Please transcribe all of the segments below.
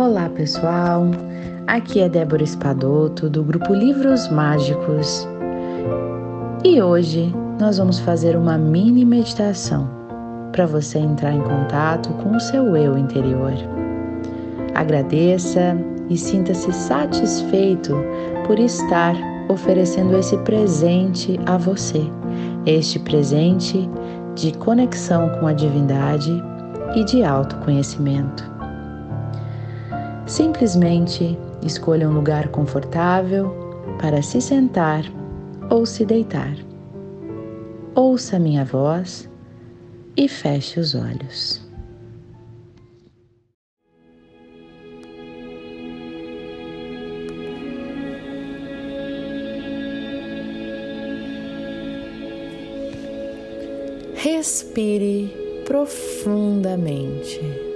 Olá pessoal, aqui é Débora Espadoto do grupo Livros Mágicos e hoje nós vamos fazer uma mini meditação para você entrar em contato com o seu eu interior. Agradeça e sinta-se satisfeito por estar oferecendo esse presente a você, este presente de conexão com a divindade e de autoconhecimento. Simplesmente escolha um lugar confortável para se sentar ou se deitar. Ouça minha voz e feche os olhos. Respire profundamente.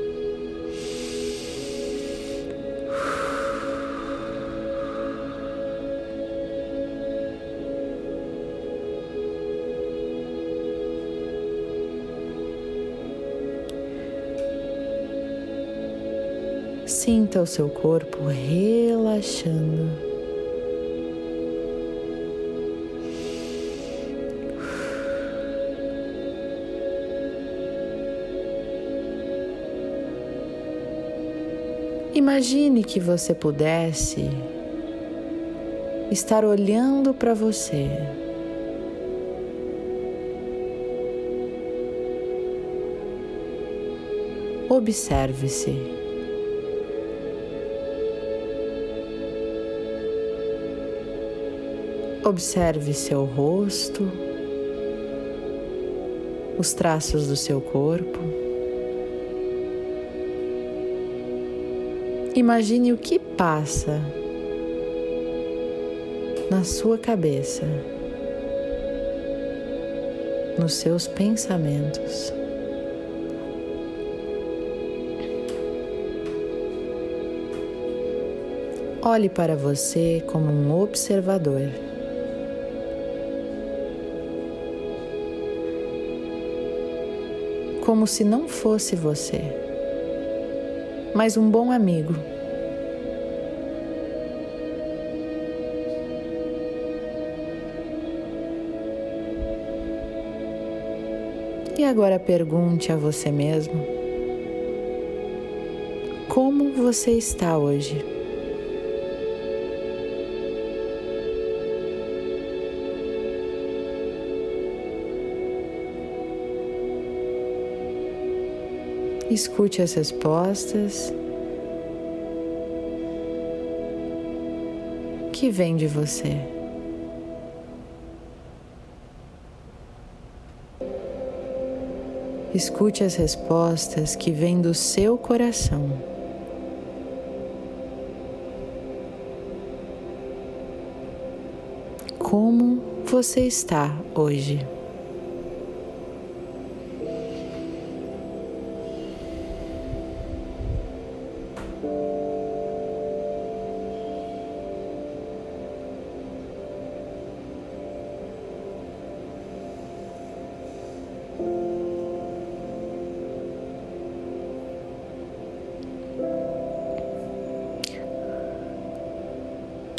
Sinta o seu corpo relaxando. Imagine que você pudesse estar olhando para você. Observe-se. Observe seu rosto, os traços do seu corpo. Imagine o que passa na sua cabeça, nos seus pensamentos. Olhe para você como um observador. Como se não fosse você, mas um bom amigo. E agora pergunte a você mesmo: como você está hoje? Escute as respostas que vêm de você. Escute as respostas que vêm do seu coração. Como você está hoje?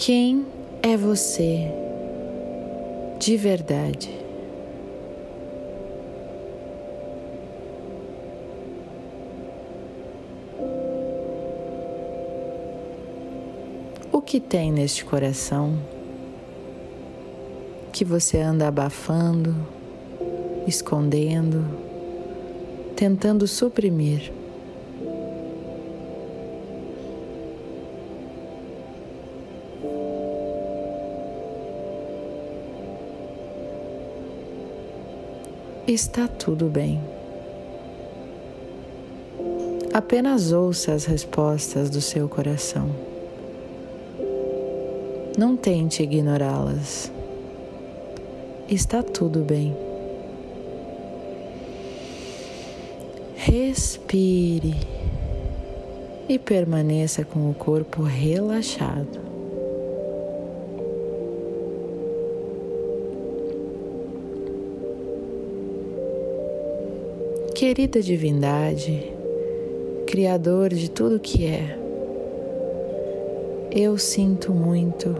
Quem é você de verdade? O que tem neste coração que você anda abafando, escondendo, tentando suprimir? está tudo bem. Apenas ouça as respostas do seu coração. Não tente ignorá-las. Está tudo bem. Respire e permaneça com o corpo relaxado. Querida divindade, Criador de tudo que é, Eu sinto muito.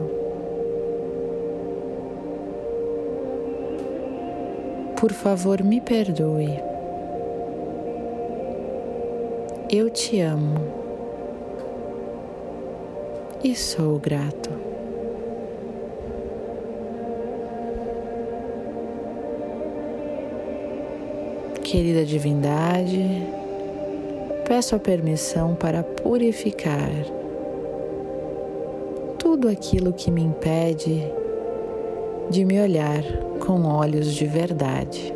Por favor, me perdoe. Eu te amo e sou grato. Querida Divindade, peço a permissão para purificar tudo aquilo que me impede de me olhar com olhos de verdade.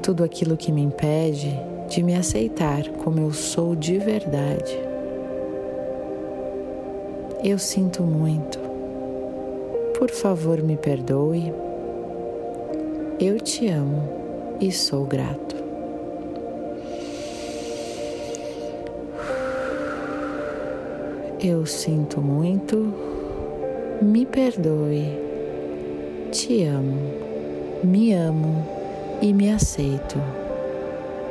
Tudo aquilo que me impede de me aceitar como eu sou de verdade. Eu sinto muito. Por favor, me perdoe. Eu te amo e sou grato. Eu sinto muito, me perdoe, te amo, me amo e me aceito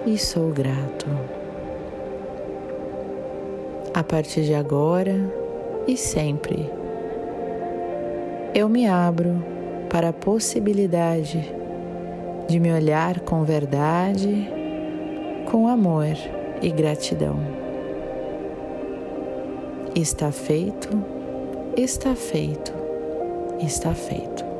e sou grato. A partir de agora e sempre, eu me abro para a possibilidade de me olhar com verdade, com amor e gratidão. Está feito, está feito, está feito.